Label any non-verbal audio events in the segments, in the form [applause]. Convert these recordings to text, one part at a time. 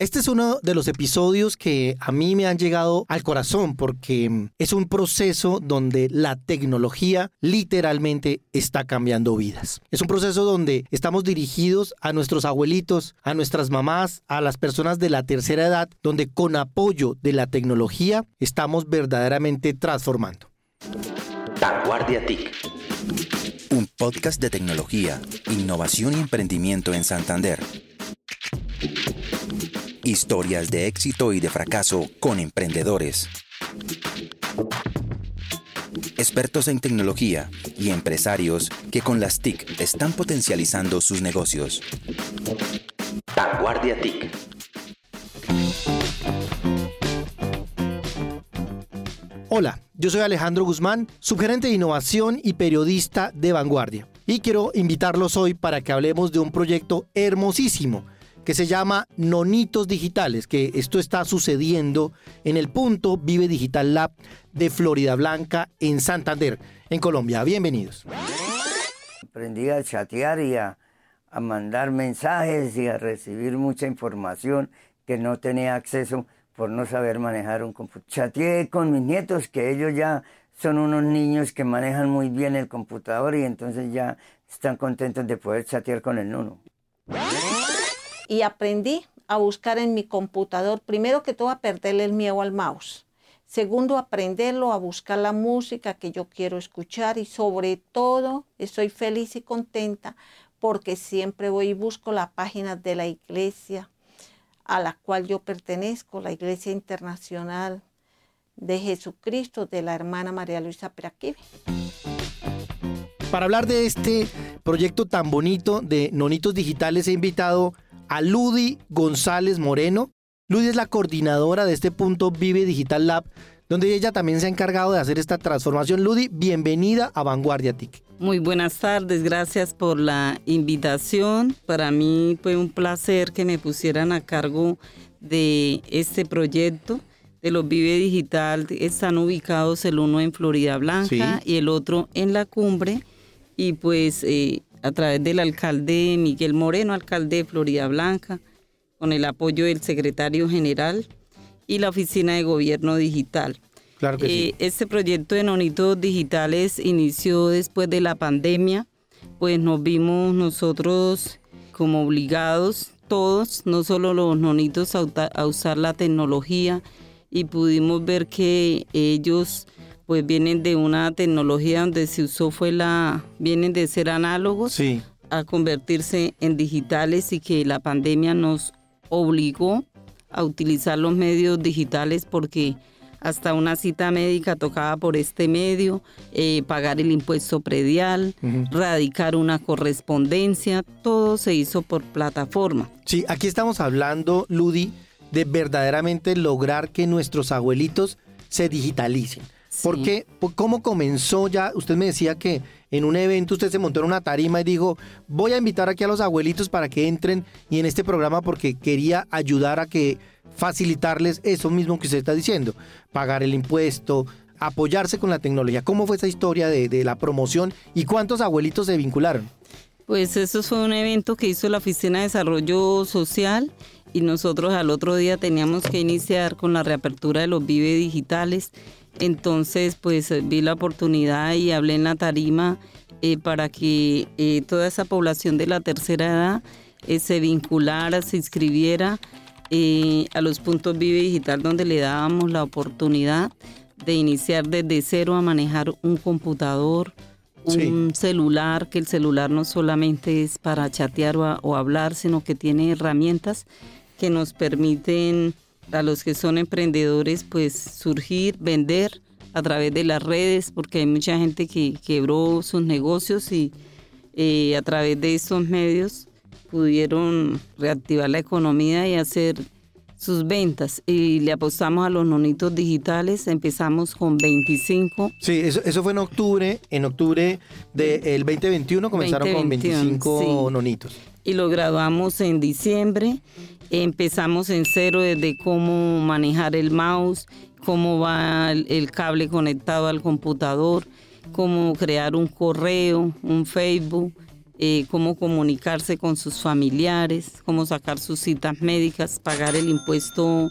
Este es uno de los episodios que a mí me han llegado al corazón porque es un proceso donde la tecnología literalmente está cambiando vidas. Es un proceso donde estamos dirigidos a nuestros abuelitos, a nuestras mamás, a las personas de la tercera edad, donde con apoyo de la tecnología estamos verdaderamente transformando. Vanguardia TIC. Un podcast de tecnología, innovación y emprendimiento en Santander Historias de éxito y de fracaso con emprendedores. Expertos en tecnología y empresarios que con las TIC están potencializando sus negocios. Vanguardia TIC. Hola, yo soy Alejandro Guzmán, subgerente de innovación y periodista de Vanguardia. Y quiero invitarlos hoy para que hablemos de un proyecto hermosísimo que se llama Nonitos Digitales, que esto está sucediendo en el punto Vive Digital Lab de Florida Blanca en Santander, en Colombia. Bienvenidos. Aprendí a chatear y a, mandar mensajes y a recibir mucha información que no tenía acceso por no saber manejar un computador. Chateé con mis nietos, que ellos ya son unos niños que manejan muy bien el computador y entonces ya están contentos de poder chatear con el nono y aprendí a buscar en mi computador, primero que todo, a perderle el miedo al mouse. Segundo, aprenderlo a buscar la música que yo quiero escuchar y sobre todo estoy feliz y contenta porque siempre voy y busco la página de la iglesia a la cual yo pertenezco, la Iglesia Internacional de Jesucristo de la hermana María Luisa Peraquive. Para hablar de este proyecto tan bonito de Nonitos Digitales he invitado Ludi González Moreno. Ludi es la coordinadora de este punto Vive Digital Lab, donde ella también se ha encargado de hacer esta transformación. Ludi, bienvenida a Vanguardia TIC. Muy buenas tardes, gracias por la invitación. Para mí fue un placer que me pusieran a cargo de este proyecto de los Vive Digital. Están ubicados el uno en Florida Blanca y el otro en la cumbre. Y pues eh, a través del alcalde Miguel Moreno, alcalde de Florida Blanca, con el apoyo del secretario general y la Oficina de Gobierno Digital. Claro que sí. Eh, este proyecto de nonitos digitales inició después de la pandemia, pues nos vimos nosotros como obligados, todos, no solo los nonitos, a usar la tecnología y pudimos ver que ellos pues vienen de una tecnología donde se usó fue la, vienen de ser análogos a convertirse en digitales y que la pandemia nos obligó a utilizar los medios digitales porque hasta una cita médica tocaba por este medio, eh, pagar el impuesto predial, radicar una correspondencia, todo se hizo por plataforma. Sí, aquí estamos hablando, Ludi, de verdaderamente lograr que nuestros abuelitos se digitalicen. ¿Por qué? ¿Cómo comenzó ya? Usted me decía que en un evento usted se montó en una tarima y dijo, voy a invitar aquí a los abuelitos para que entren y en este programa porque quería ayudar a que facilitarles eso mismo que usted está diciendo, pagar el impuesto, apoyarse con la tecnología. ¿Cómo fue esa historia de, de la promoción y cuántos abuelitos se vincularon? Pues eso fue un evento que hizo la Oficina de Desarrollo Social y nosotros al otro día teníamos que iniciar con la reapertura de los Vive Digitales entonces, pues vi la oportunidad y hablé en la tarima eh, para que eh, toda esa población de la tercera edad eh, se vinculara, se inscribiera a los puntos Vive Digital donde le dábamos la oportunidad de iniciar desde cero a manejar un computador, un celular, que el celular no solamente es para chatear o hablar, sino que tiene herramientas que nos permiten a los que son emprendedores, pues surgir, vender a través de las redes, porque hay mucha gente que quebró sus negocios y eh, a través de estos medios pudieron reactivar la economía y hacer sus ventas y le apostamos a los nonitos digitales, empezamos con 25. Sí, eso, eso fue en octubre, en octubre del 2021 comenzaron con 25 nonitos. Y lo graduamos en diciembre. Empezamos en cero desde cómo manejar el mouse, cómo va el, cable conectado al computador, cómo crear un correo, un Facebook, eh, cómo comunicarse con sus familiares, cómo sacar sus citas médicas, pagar el impuesto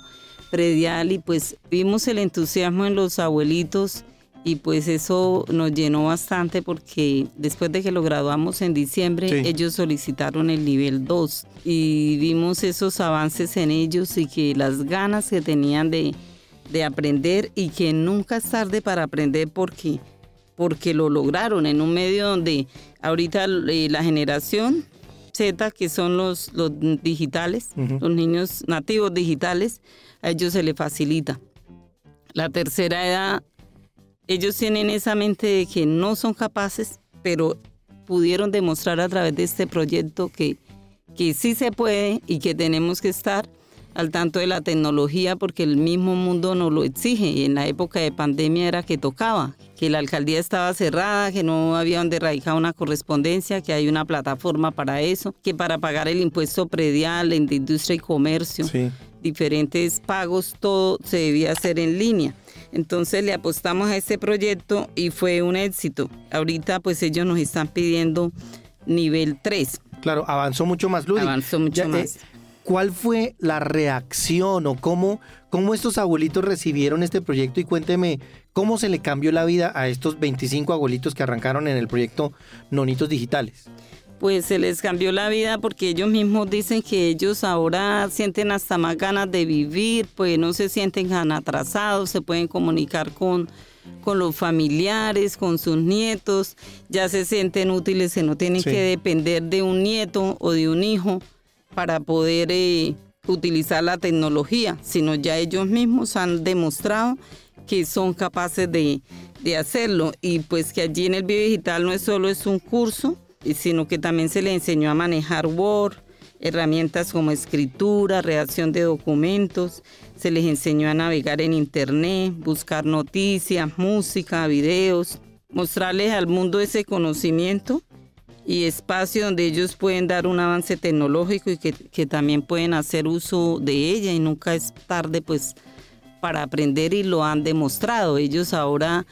predial. Y pues vimos el entusiasmo en los abuelitos y pues eso nos llenó bastante porque después de que lo graduamos en diciembre, ellos solicitaron el nivel 2 y vimos esos avances en ellos y que las ganas que tenían de, de aprender y que nunca es tarde para aprender porque, porque lo lograron en un medio donde ahorita eh, la generación Z, que son los, los digitales, los niños nativos digitales, a ellos se les facilita. La tercera edad ellos tienen esa mente de que no son capaces, pero pudieron demostrar a través de este proyecto que, que sí se puede y que tenemos que estar al tanto de la tecnología porque el mismo mundo nos lo exige. Y en la época de pandemia era que tocaba, que la alcaldía estaba cerrada, que no había donde radicar una correspondencia, que hay una plataforma para eso, que para pagar el impuesto predial en industria y comercio, diferentes pagos, todo se debía hacer en línea. Entonces le apostamos a este proyecto y fue un éxito. Ahorita pues ellos nos están pidiendo nivel 3. Claro, avanzó mucho más, Ludi. Avanzó mucho eh, más. ¿Cuál fue la reacción o cómo, cómo estos abuelitos recibieron este proyecto? Y cuénteme, ¿cómo se le cambió la vida a estos 25 abuelitos que arrancaron en el proyecto Nonitos Digitales? Pues se les cambió la vida porque ellos mismos dicen que ellos ahora sienten hasta más ganas de vivir, pues no se sienten tan atrasados, se pueden comunicar con, con los familiares, con sus nietos, ya se sienten útiles, se no tienen que depender de un nieto o de un hijo para poder eh, utilizar la tecnología, sino ya ellos mismos han demostrado que son capaces de, de hacerlo. Y pues que allí en el Bio Digital no es solo es un curso, sino que también se le enseñó a manejar Word, herramientas como escritura, redacción de documentos, se les enseñó a navegar en Internet, buscar noticias, música, videos, mostrarles al mundo ese conocimiento y espacio donde ellos pueden dar un avance tecnológico y que, también pueden hacer uso de ella y nunca es tarde pues para aprender y lo han demostrado. Ellos ahora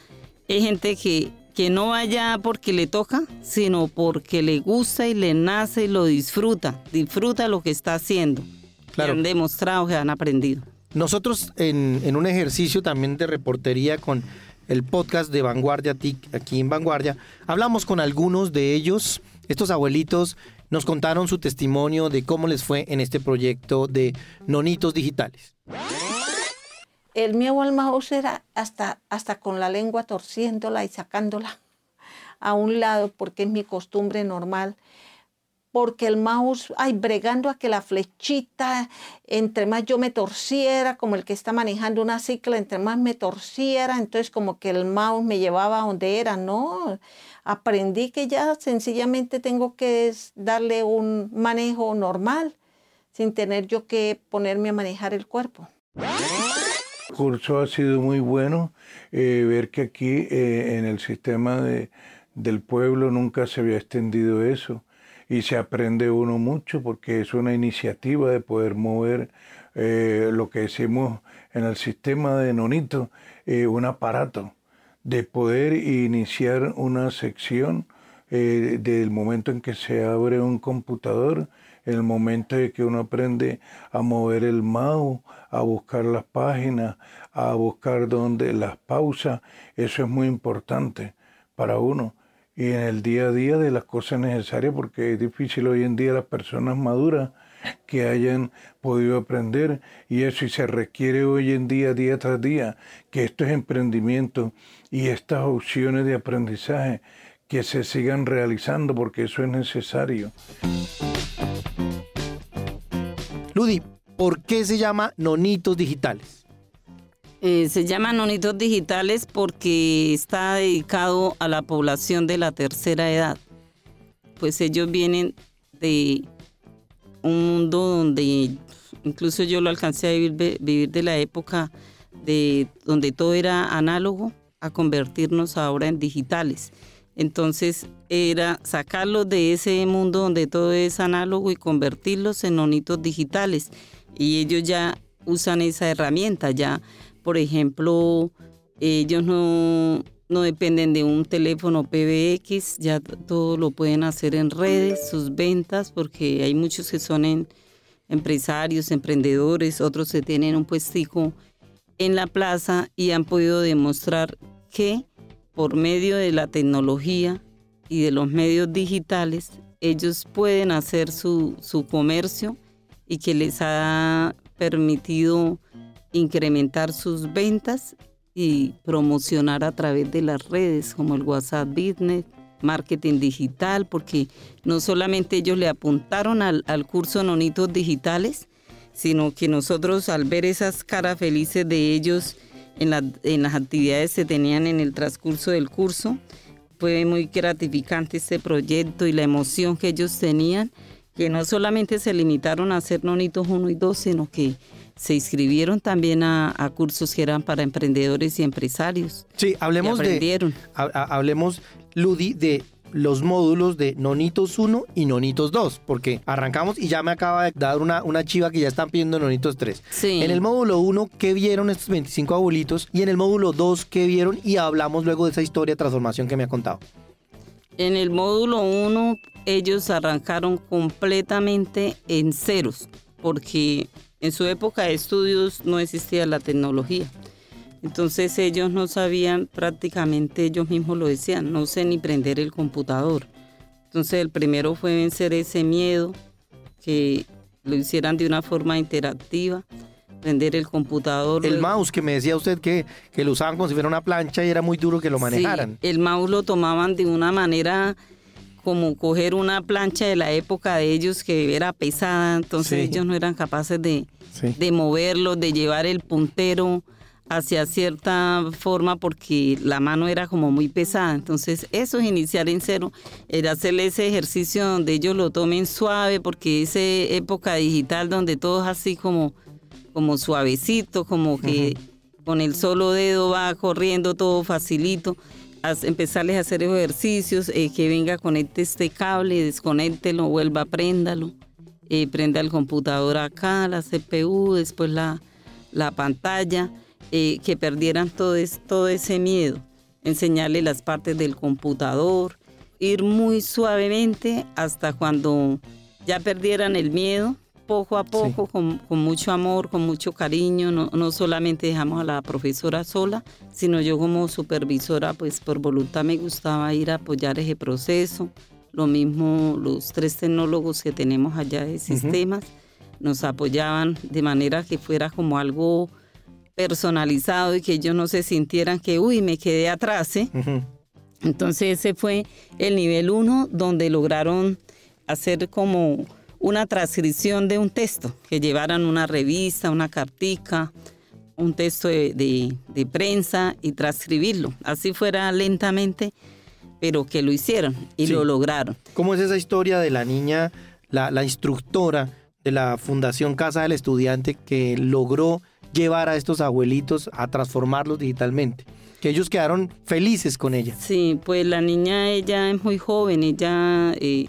hay gente que que no vaya porque le toca, sino porque le gusta y le nace y lo disfruta, disfruta lo que está haciendo. Claro. han demostrado que han aprendido. Nosotros en, un ejercicio también de reportería con el podcast de Vanguardia TIC aquí en Vanguardia, hablamos con algunos de ellos, estos abuelitos nos contaron su testimonio de cómo les fue en este proyecto de Nonitos Digitales el al mouse era hasta, hasta con la lengua torciéndola y sacándola a un lado porque es mi costumbre normal. Porque el mouse, ay, bregando a que la flechita, entre más yo me torciera, como el que está manejando una cicla, entre más me torciera, entonces como que el mouse me llevaba a donde era. No, aprendí que ya sencillamente tengo que darle un manejo normal, sin tener yo que ponerme a manejar el cuerpo. El curso ha sido muy bueno, eh, ver que aquí eh, en el sistema de, del pueblo nunca se había extendido eso. Y se aprende uno mucho porque es una iniciativa de poder mover eh, lo que decimos en el sistema de Nonito, un aparato, de poder iniciar una sección del momento en que se abre un computador el momento de que uno aprende a mover el mouse, a buscar las páginas, a buscar donde las pausas, eso es muy importante para uno. Y en el día a día de las cosas necesarias, porque es difícil hoy en día las personas maduras que hayan podido aprender y eso se requiere hoy en día, día tras día, que estos emprendimientos y estas opciones de aprendizaje que se sigan realizando porque eso es necesario. Ludi, ¿por qué se llama Nonitos Digitales? Eh, se llama Nonitos Digitales porque está dedicado a la población de la tercera edad. Pues ellos vienen de un mundo donde incluso yo lo alcancé a vivir, vivir de la época de donde todo era análogo a convertirnos ahora en digitales. Entonces era sacarlos de ese mundo donde todo es análogo y convertirlos en nonitos digitales. Y ellos ya usan esa herramienta, ya, por ejemplo, ellos no, no dependen de un teléfono PBX, ya todo lo pueden hacer en redes, sus ventas, porque hay muchos que son empresarios, emprendedores, otros que tienen un puestico en la plaza y han podido demostrar que por medio de la tecnología y de los medios digitales, ellos pueden hacer su, su comercio y que les ha permitido incrementar sus ventas y promocionar a través de las redes como el WhatsApp Business, marketing digital, porque no solamente ellos le apuntaron al, al curso Nonitos Digitales, sino que nosotros al ver esas caras felices de ellos en, en las actividades que tenían en el transcurso del curso, fue muy gratificante este proyecto y la emoción que ellos tenían, que no solamente se limitaron a hacer Nonitos 1 y 2, sino que se inscribieron también a, cursos que eran para emprendedores y empresarios. Sí, hablemos de. hablemos, Ludi, de los módulos de Nonitos 1 y Nonitos 2, porque arrancamos y ya me acaba de dar una, una chiva que ya están pidiendo Nonitos 3. Sí. En el módulo 1, ¿qué vieron estos 25 abuelitos? Y en el módulo 2, ¿qué vieron? Y hablamos luego de esa historia de transformación que me ha contado. En el módulo 1, ellos arrancaron completamente en ceros, porque en su época de estudios no existía la tecnología. Entonces ellos no sabían prácticamente, ellos mismos lo decían, no sé ni prender el computador. Entonces el primero fue vencer ese miedo, que lo hicieran de una forma interactiva, prender el computador. El mouse que me decía usted que, que lo usaban como si fuera una plancha y era muy duro que lo manejaran. el mouse lo tomaban de una manera como coger una plancha de la época de ellos que era pesada, entonces ellos no eran capaces de, de moverlo, de llevar el puntero hacia cierta forma porque la mano era como muy pesada. Entonces eso es iniciar en cero, era hacerle ese ejercicio donde ellos lo tomen suave porque esa época digital donde todo es así como, como suavecito, como que con el solo dedo va corriendo todo facilito empezarles a hacer ejercicios, eh, que venga, conecte este cable, desconéctelo, vuelva, préndalo, eh, prenda el computador acá, la CPU, después la, la pantalla, eh, que perdieran todo, todo ese miedo, enseñarle las partes del computador, ir muy suavemente hasta cuando ya perdieran el miedo poco a poco, con, mucho amor, con mucho cariño. No, solamente dejamos a la profesora sola, sino yo como supervisora, pues por voluntad me gustaba ir a apoyar ese proceso. Lo mismo los tres tecnólogos que tenemos allá de sistemas nos apoyaban de manera que fuera como algo personalizado y que ellos no se sintieran que, uy, me quedé atrás. ¿eh? Entonces ese fue el nivel uno donde lograron hacer como una transcripción de un texto, que llevaran una revista, una cartica, un texto de, prensa y transcribirlo. Así fuera lentamente, pero que lo hicieron y lo lograron. ¿Cómo es esa historia de la niña, la, la instructora de la Fundación Casa del Estudiante que logró llevar a estos abuelitos a transformarlos digitalmente? que ellos quedaron felices con ella. Sí, pues la niña, ella es muy joven, ella eh,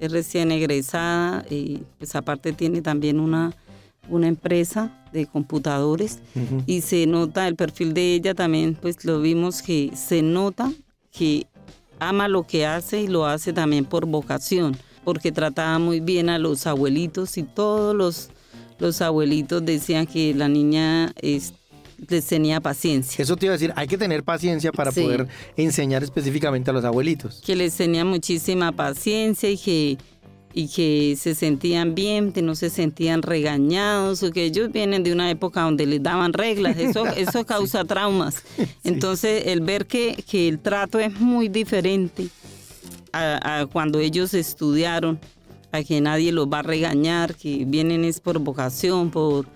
es recién egresada y pues aparte tiene también una, una empresa de computadores y se nota el perfil de ella también, pues lo vimos que se nota que ama lo que hace y lo hace también por vocación, porque trataba muy bien a los abuelitos y todos los, los abuelitos decían que la niña es, les tenía paciencia. Eso te iba a decir, hay que tener paciencia para poder enseñar específicamente a los abuelitos. Que les tenía muchísima paciencia y que, y que se sentían bien, que no se sentían regañados, o que ellos vienen de una época donde les daban reglas, eso, [laughs] eso causa traumas. Entonces, el ver que, que, el trato es muy diferente a, a cuando ellos estudiaron, a que nadie los va a regañar, que vienen es por vocación, por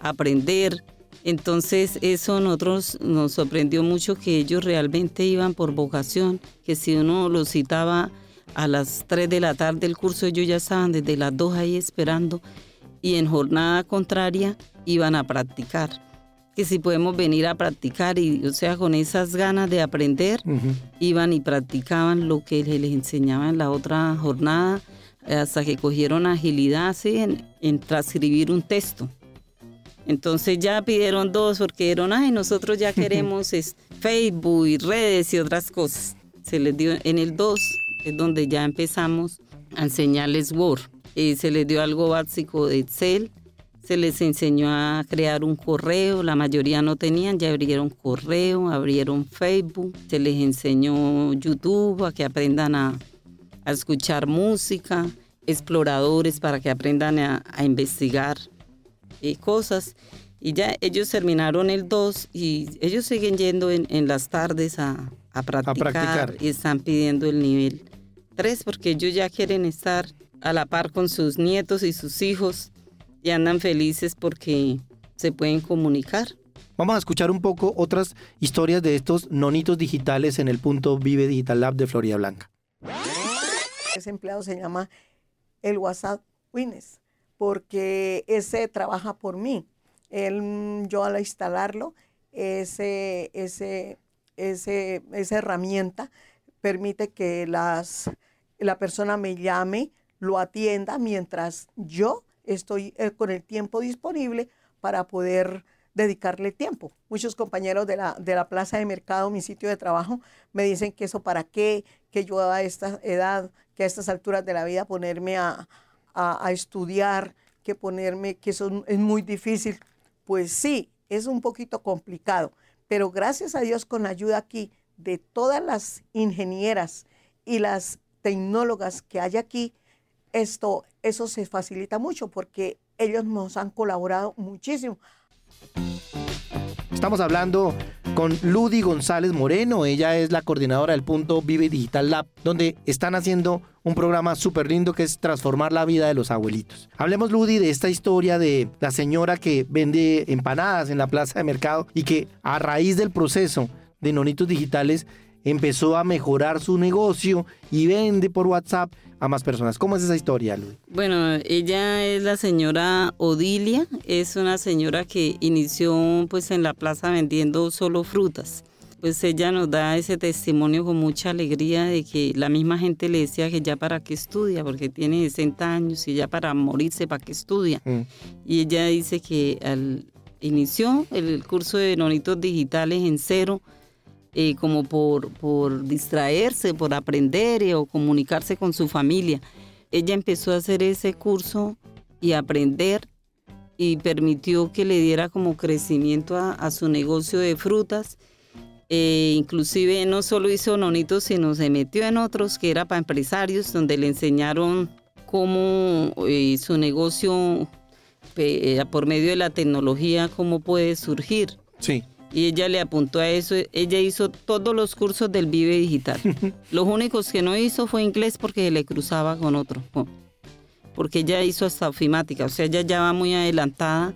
aprender entonces eso nosotros nos sorprendió mucho que ellos realmente iban por vocación, que si uno los citaba a las 3 de la tarde el curso, ellos ya estaban desde las 2 ahí esperando y en jornada contraria iban a practicar. Que si podemos venir a practicar y, o sea, con esas ganas de aprender, iban y practicaban lo que les enseñaba en la otra jornada, hasta que cogieron agilidad en, en transcribir un texto. Entonces ya pidieron dos porque dijeron, ay, nosotros ya [laughs] queremos Facebook y redes y otras cosas. Se les dio en el 2, es donde ya empezamos a enseñarles Word. Eh, se les dio algo básico de Excel, se les enseñó a crear un correo, la mayoría no tenían, ya abrieron correo, abrieron Facebook, se les enseñó YouTube a que aprendan a, escuchar música, exploradores para que aprendan a, investigar eh, cosas. Y ya ellos terminaron el 2 y ellos siguen yendo en, las tardes a, practicar, y están pidiendo el nivel 3 porque ellos ya quieren estar a la par con sus nietos y sus hijos y andan felices porque se pueden comunicar. Vamos a escuchar un poco otras historias de estos nonitos digitales en el punto Vive Digital Lab de Florida Blanca. Ese empleado se llama el WhatsApp Wines porque ese trabaja por mí él, yo al instalarlo, ese, ese, ese, esa herramienta permite que las, la persona me llame, lo atienda mientras yo estoy eh, con el tiempo disponible para poder dedicarle tiempo. Muchos compañeros de la, de la plaza de mercado, mi sitio de trabajo, me dicen que eso para qué, que yo a esta edad, a estas alturas de la vida ponerme a, a, a estudiar, que ponerme, que eso es muy difícil pues sí, es un poquito complicado, pero gracias a Dios con la ayuda aquí de todas las ingenieras y las tecnólogas que hay aquí, esto, eso se facilita mucho porque ellos nos han colaborado muchísimo. Estamos hablando con Ludy González Moreno. Ella es la coordinadora del punto Vive Digital Lab, donde están haciendo un programa súper lindo que es transformar la vida de los abuelitos. Hablemos, Ludy, de esta historia de la señora que vende empanadas en la plaza de mercado y que a raíz del proceso de nonitos digitales empezó a mejorar su negocio y vende por WhatsApp a más personas. ¿Cómo es esa historia, Luis? Bueno, ella es la señora Odilia, es una señora que inició pues en la plaza vendiendo solo frutas. Pues ella nos da ese testimonio con mucha alegría de que la misma gente le decía que ya para qué estudia, porque tiene 60 años y ya para morirse para qué estudia. Mm. Y ella dice que al, inició el curso de nonitos digitales en cero, eh, como por, por distraerse, por aprender eh, o comunicarse con su familia. Ella empezó a hacer ese curso y aprender y permitió que le diera como crecimiento a, su negocio de frutas. Eh, inclusive no solo hizo nonitos, sino se metió en otros que era para empresarios, donde le enseñaron cómo su negocio por medio de la tecnología, cómo puede surgir. Sí y ella le apuntó a eso. Ella hizo todos los cursos del Vive Digital. [laughs] los únicos que no hizo fue inglés porque le cruzaba con otro. Porque ella hizo hasta ofimática, o sea, ella ya va muy adelantada.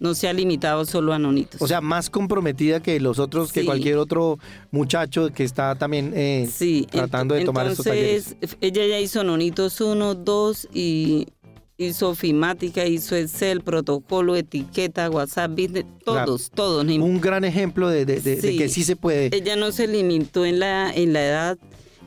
No se ha limitado solo a nonitos. O sea, más comprometida que los otros, que cualquier otro muchacho que está también eh, tratando de tomar estos talleres. Ella ya hizo nonitos 1, 2 y hizo ofimática, hizo Excel, protocolo, etiqueta, WhatsApp, business, todos, todos. Un gran ejemplo de, que sí se puede. Ella no se limitó en la, en la edad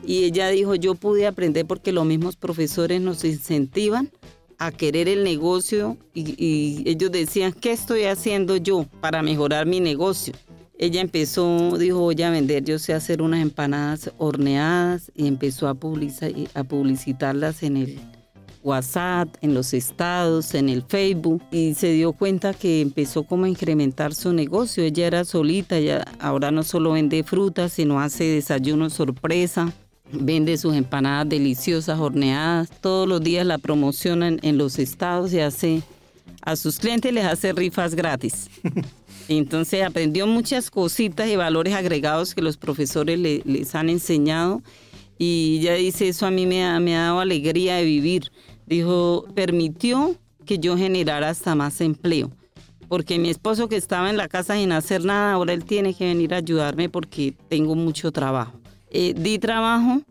y ella dijo, yo pude aprender porque los mismos profesores nos incentivan a querer el negocio y, y ellos decían, ¿qué estoy haciendo yo para mejorar mi negocio? Ella empezó, dijo, voy a vender, yo sé hacer unas empanadas horneadas y empezó a, a publicitarlas en el, WhatsApp, en los estados, en el Facebook y se dio cuenta que empezó como a incrementar su negocio. Ella era solita, ya ahora no solo vende frutas, sino hace desayunos sorpresa. Vende sus empanadas deliciosas, horneadas. Todos los días la promocionan en los estados y hace a sus clientes les hace rifas gratis. [laughs] Entonces aprendió muchas cositas y valores agregados que los profesores les han enseñado y ella dice, eso a mí me me ha dado alegría de vivir dijo, permitió que yo generara hasta más empleo. Porque mi esposo que estaba en la casa sin hacer nada, ahora él tiene que venir a ayudarme porque tengo mucho trabajo. Eh, di trabajo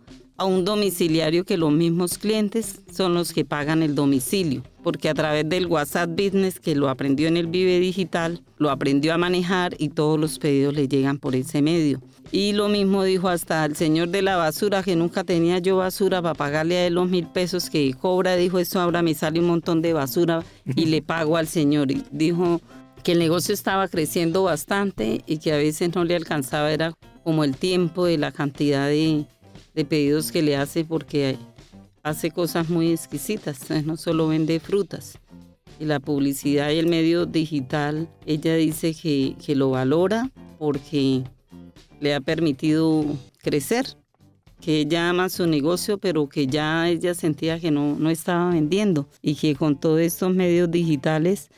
a un domiciliario que los mismos clientes son los que pagan el domicilio, porque a través del WhatsApp Business que lo aprendió en el Vive Digital, lo aprendió a manejar y todos los pedidos le llegan por ese medio. Y lo mismo dijo hasta el señor de la basura, que nunca tenía yo basura para pagarle a él los mil pesos que cobra. Dijo, eso ahora me sale un montón de basura y le pago al señor. Y dijo que el negocio estaba creciendo bastante y que a veces no le alcanzaba era como el tiempo de la cantidad de, de pedidos que le hace porque hace cosas muy exquisitas, no solo vende frutas. Y la publicidad y el medio digital, ella dice que, que lo valora porque le ha permitido crecer, que ella ama su negocio, pero que ya ella sentía que no, no estaba vendiendo y que con todos estos medios digitales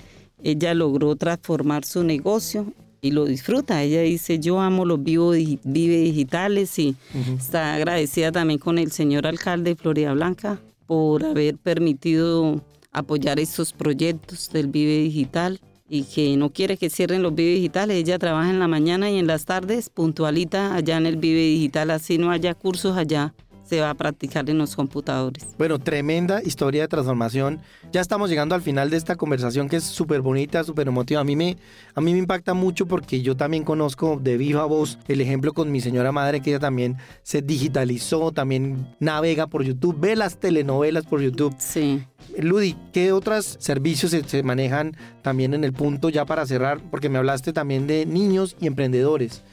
ella logró transformar su negocio y lo disfruta. Ella dice, yo amo los vivo, vive digitales y está agradecida también con el señor alcalde de Florida Blanca por haber permitido apoyar estos proyectos del Vive Digital y que no quiere que cierren los Vive Digitales. Ella trabaja en la mañana y en las tardes puntualita allá en el Vive Digital, así no haya cursos allá se va a practicar en los computadores. Bueno, tremenda historia de transformación. Ya estamos llegando al final de esta conversación que es súper bonita, súper emotiva. A mí, me, a mí me impacta mucho porque yo también conozco de viva voz el ejemplo con mi señora madre que ella también se digitalizó, también navega por YouTube, ve las telenovelas por YouTube. Sí. Ludi, ¿qué otros servicios se, se manejan también en el punto ya para cerrar? Porque me hablaste también de niños y emprendedores.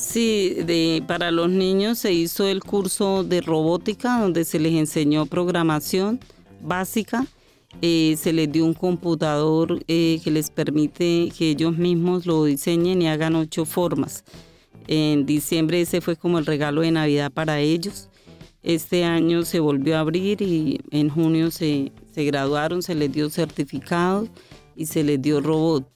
Sí, de, para los niños se hizo el curso de robótica donde se les enseñó programación básica. Eh, se les dio un computador eh, que les permite que ellos mismos lo diseñen y hagan ocho formas. En diciembre ese fue como el regalo de Navidad para ellos. Este año se volvió a abrir y en junio se, se graduaron, se les dio certificado y se les dio robot.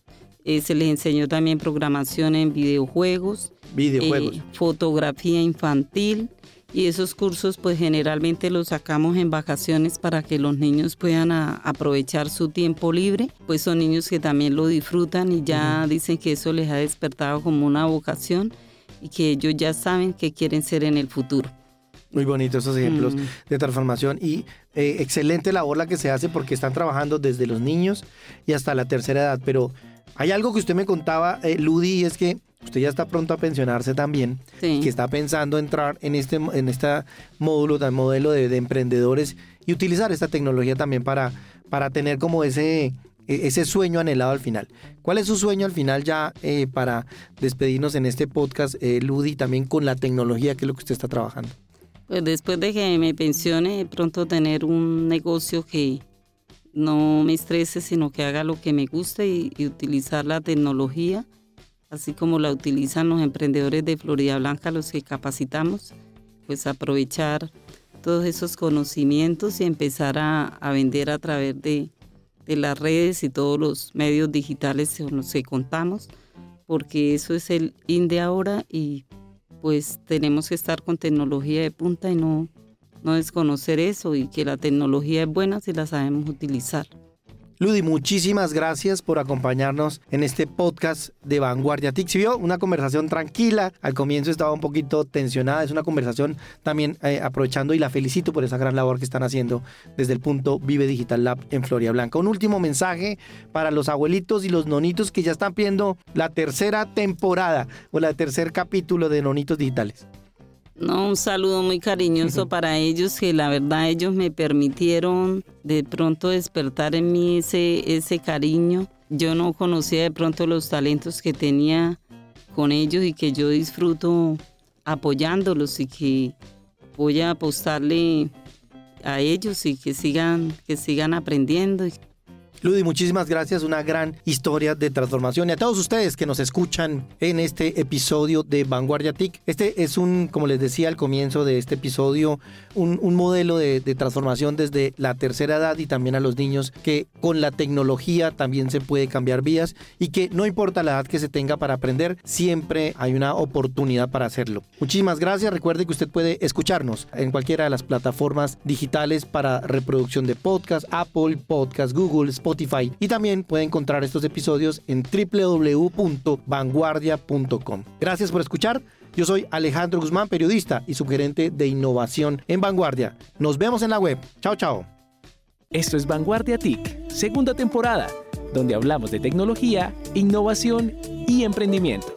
Eh, se les enseñó también programación en videojuegos, videojuegos, eh, fotografía infantil y esos cursos pues generalmente los sacamos en vacaciones para que los niños puedan aprovechar su tiempo libre, pues son niños que también lo disfrutan y ya dicen que eso les ha despertado como una vocación y que ellos ya saben qué quieren ser en el futuro. Muy bonitos esos ejemplos mm. de transformación y eh, excelente labor la que se hace porque están trabajando desde los niños y hasta la tercera edad, pero hay algo que usted me contaba, eh, Ludi, y es que usted ya está pronto a pensionarse también, que está pensando entrar en este, en este módulo, modelo de, emprendedores y utilizar esta tecnología también para, para tener como ese, e, ese sueño anhelado al final. ¿Cuál es su sueño al final ya eh, para despedirnos en este podcast, eh, Ludi, también con la tecnología, que es lo que usted está trabajando? Pues después de que me pensione, pronto tener un negocio que, no me estrese, sino que haga lo que me guste y, utilizar la tecnología, así como la utilizan los emprendedores de Florida Blanca, los que capacitamos, pues aprovechar todos esos conocimientos y empezar a, vender a través de, de, las redes y todos los medios digitales con los que contamos, porque eso es el in de ahora y pues tenemos que estar con tecnología de punta y no no desconocer eso y que la tecnología es buena si la sabemos utilizar. Ludi, muchísimas gracias por acompañarnos en este podcast de Vanguardia TIC. vio una conversación tranquila, al comienzo estaba un poquito tensionada, es una conversación también eh, aprovechando y la felicito por esa gran labor que están haciendo desde el punto Vive Digital Lab en Floria Blanca. Un último mensaje para los abuelitos y los nonitos que ya están viendo la tercera temporada o la tercer capítulo de Nonitos Digitales. No, un saludo muy cariñoso [laughs] para ellos, que la verdad ellos me permitieron de pronto despertar en mí ese, ese cariño. Yo no conocía de pronto los talentos que tenía con ellos y que yo disfruto apoyándolos y que voy a apostarle a ellos y que sigan, que sigan aprendiendo. Ludi, muchísimas gracias. Una gran historia de transformación. Y a todos ustedes que nos escuchan en este episodio de Vanguardia TIC. Este es un, como les decía al comienzo de este episodio, un, modelo de, transformación desde la tercera edad y también a los niños que con la tecnología también se puede cambiar vías y que no importa la edad que se tenga para aprender, siempre hay una oportunidad para hacerlo. Muchísimas gracias. Recuerde que usted puede escucharnos en cualquiera de las plataformas digitales para reproducción de podcast, Apple Podcast, Google, Y también puede encontrar estos episodios en www.vanguardia.com. Gracias por escuchar. Yo soy Alejandro Guzmán, periodista y subgerente de innovación en Vanguardia. Nos vemos en la web. Chao, chao. Esto es Vanguardia TIC, segunda temporada, donde hablamos de tecnología, innovación y emprendimiento.